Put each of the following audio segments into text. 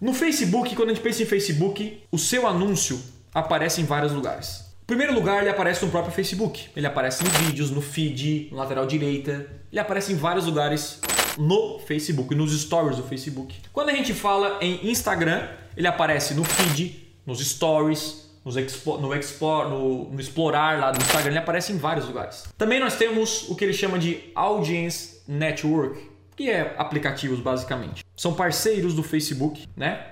No Facebook, quando a gente pensa em Facebook, o seu anúncio aparece em vários lugares. Em primeiro lugar, ele aparece no próprio Facebook. Ele aparece em vídeos, no feed, no lateral direita. Ele aparece em vários lugares no Facebook, nos stories do Facebook. Quando a gente fala em Instagram, ele aparece no feed, nos stories, nos expo, no, expo, no, no, explorar lá do Instagram, ele aparece em vários lugares. Também nós temos o que ele chama de Audience Network, que é aplicativos basicamente. São parceiros do Facebook, né?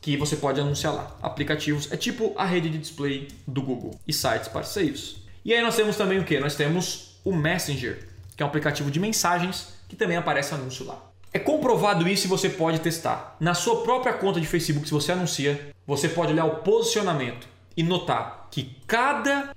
Que você pode anunciar lá. Aplicativos é tipo a rede de display do Google e sites parceiros. E aí nós temos também o que? Nós temos o Messenger, que é um aplicativo de mensagens que também aparece anúncio lá. É comprovado isso e você pode testar. Na sua própria conta de Facebook, se você anuncia, você pode olhar o posicionamento e notar que cada,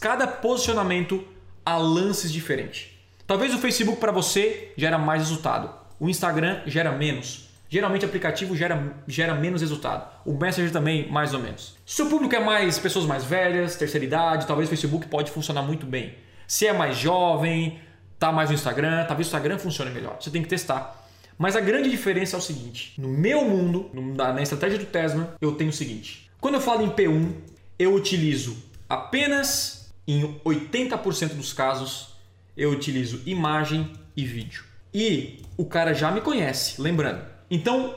cada posicionamento há lances diferentes. Talvez o Facebook para você gera mais resultado, o Instagram gera menos. Geralmente aplicativo gera, gera menos resultado. O Messenger também, mais ou menos. Se o público é mais pessoas mais velhas, terceira idade, talvez o Facebook pode funcionar muito bem. Se é mais jovem, tá mais no Instagram, talvez o Instagram funcione melhor. Você tem que testar. Mas a grande diferença é o seguinte: no meu mundo, na estratégia do Tesla, eu tenho o seguinte. Quando eu falo em P1, eu utilizo apenas em 80% dos casos, eu utilizo imagem e vídeo. E o cara já me conhece, lembrando. Então,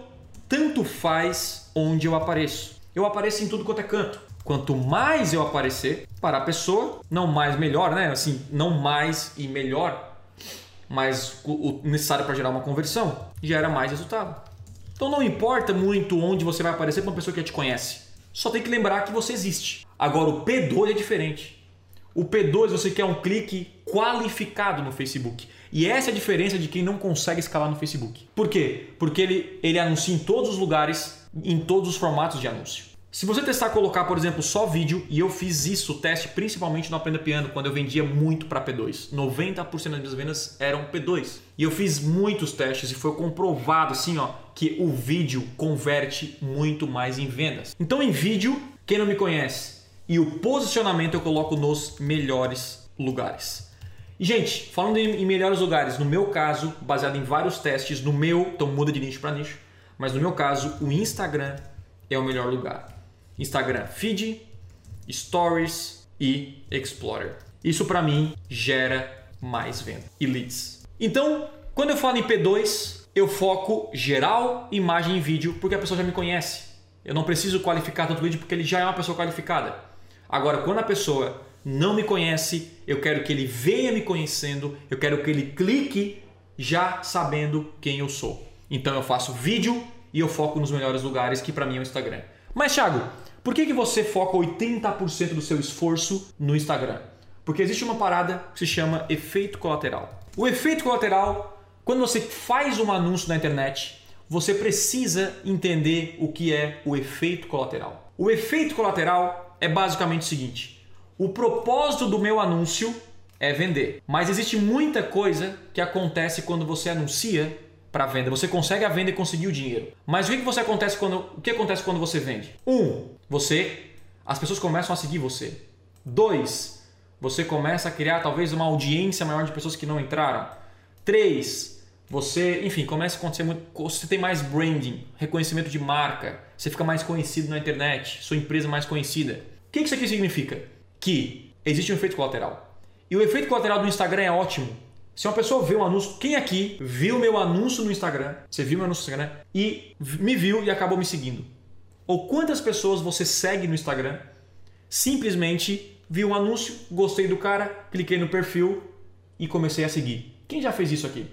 tanto faz onde eu apareço. Eu apareço em tudo quanto é canto. Quanto mais eu aparecer para a pessoa, não mais melhor, né? Assim, não mais e melhor, mas o necessário para gerar uma conversão, gera mais resultado. Então não importa muito onde você vai aparecer para uma pessoa que já te conhece. Só tem que lembrar que você existe. Agora o P2 é diferente. O P2 você quer um clique qualificado no Facebook. E essa é a diferença de quem não consegue escalar no Facebook. Por quê? Porque ele, ele anuncia em todos os lugares, em todos os formatos de anúncio. Se você testar colocar, por exemplo, só vídeo, e eu fiz isso, o teste principalmente no Aprenda Piano, quando eu vendia muito para P2. 90% das minhas vendas eram P2. E eu fiz muitos testes e foi comprovado assim, ó, que o vídeo converte muito mais em vendas. Então, em vídeo, quem não me conhece, e o posicionamento eu coloco nos melhores lugares. E, gente, falando em melhores lugares, no meu caso, baseado em vários testes, no meu, então muda de nicho para nicho, mas no meu caso, o Instagram é o melhor lugar. Instagram Feed, Stories e Explorer. Isso para mim gera mais venda e leads. Então, quando eu falo em P2, eu foco geral, imagem e vídeo, porque a pessoa já me conhece. Eu não preciso qualificar tanto vídeo porque ele já é uma pessoa qualificada. Agora, quando a pessoa não me conhece, eu quero que ele venha me conhecendo, eu quero que ele clique já sabendo quem eu sou. Então eu faço vídeo e eu foco nos melhores lugares, que para mim é o Instagram. Mas Thiago, por que, que você foca 80% do seu esforço no Instagram? Porque existe uma parada que se chama efeito colateral. O efeito colateral quando você faz um anúncio na internet, você precisa entender o que é o efeito colateral. O efeito colateral é basicamente o seguinte: o propósito do meu anúncio é vender, mas existe muita coisa que acontece quando você anuncia para venda. Você consegue a venda e conseguir o dinheiro. Mas o que, que você acontece quando o que acontece quando você vende? Um, você as pessoas começam a seguir você. Dois, você começa a criar talvez uma audiência maior de pessoas que não entraram. Três, você, enfim, começa a acontecer muito. Você tem mais branding, reconhecimento de marca, você fica mais conhecido na internet, sua empresa mais conhecida. Que isso aqui significa? Que existe um efeito colateral. E o efeito colateral do Instagram é ótimo. Se uma pessoa vê um anúncio, quem aqui viu meu anúncio no Instagram? Você viu meu anúncio no Instagram e me viu e acabou me seguindo? Ou quantas pessoas você segue no Instagram simplesmente viu um anúncio, gostei do cara, cliquei no perfil e comecei a seguir? Quem já fez isso aqui?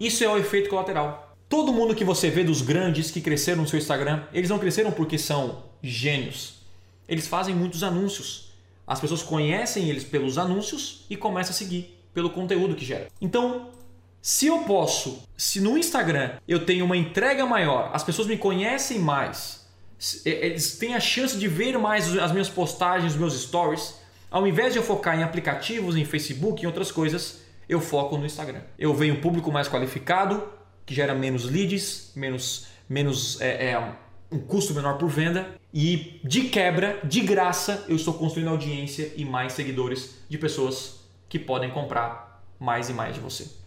Isso é o efeito colateral. Todo mundo que você vê dos grandes que cresceram no seu Instagram, eles não cresceram porque são gênios. Eles fazem muitos anúncios. As pessoas conhecem eles pelos anúncios e começam a seguir pelo conteúdo que gera. Então, se eu posso, se no Instagram eu tenho uma entrega maior, as pessoas me conhecem mais, eles têm a chance de ver mais as minhas postagens, os meus stories, ao invés de eu focar em aplicativos, em Facebook, em outras coisas, eu foco no Instagram. Eu venho um público mais qualificado, que gera menos leads, menos, menos é, é, um custo menor por venda e de quebra, de graça, eu estou construindo audiência e mais seguidores de pessoas que podem comprar mais e mais de você.